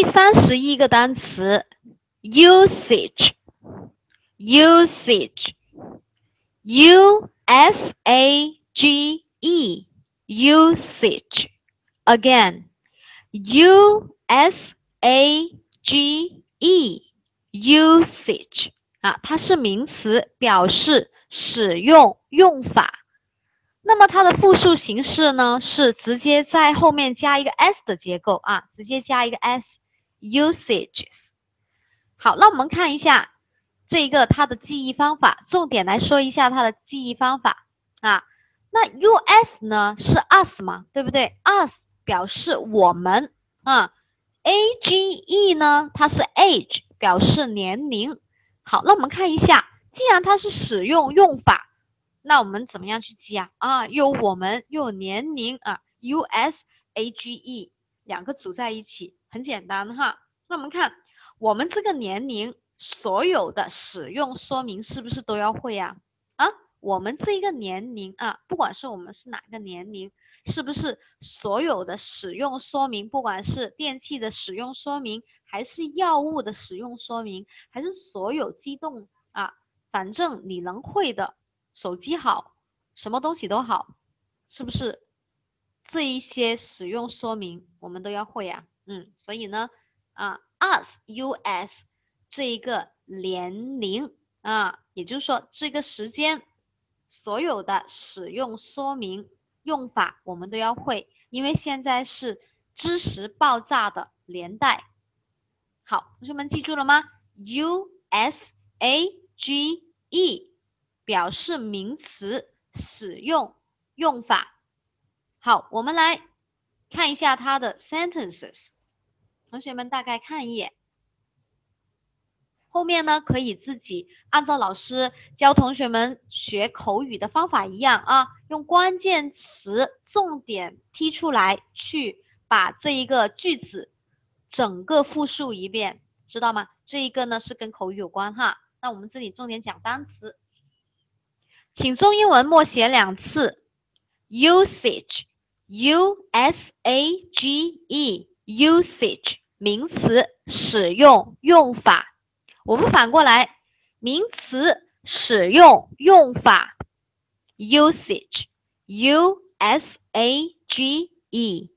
第三十一个单词 usage，usage，u s a g e，usage。Again，u s a g e，usage 啊，它是名词，表示使用用法。那么它的复数形式呢，是直接在后面加一个 s 的结构啊，直接加一个 s usages，。好，那我们看一下这一个它的记忆方法，重点来说一下它的记忆方法啊。那 us 呢是 us 嘛，对不对？us 表示我们啊，age 呢它是 age 表示年龄。好，那我们看一下，既然它是使用用法。那我们怎么样去记啊？啊，有我们又有年龄啊，U S A G E 两个组在一起，很简单哈。那我们看我们这个年龄，所有的使用说明是不是都要会呀？啊，我们这一个年龄啊，不管是我们是哪个年龄，是不是所有的使用说明，不管是电器的使用说明，还是药物的使用说明，还是所有机动啊，反正你能会的。手机好，什么东西都好，是不是？这一些使用说明我们都要会呀，嗯，所以呢，啊，us us 这一个年龄啊，也就是说这个时间，所有的使用说明用法我们都要会，因为现在是知识爆炸的年代。好，同学们记住了吗？U S A G E。表示名词使用用法。好，我们来看一下它的 sentences。同学们大概看一眼，后面呢可以自己按照老师教同学们学口语的方法一样啊，用关键词重点踢出来，去把这一个句子整个复述一遍，知道吗？这一个呢是跟口语有关哈。那我们这里重点讲单词。请中英文默写两次，usage，u s a g e Usage 名词，使用用法。我们反过来，名词，使用用法，usage，u s a g e。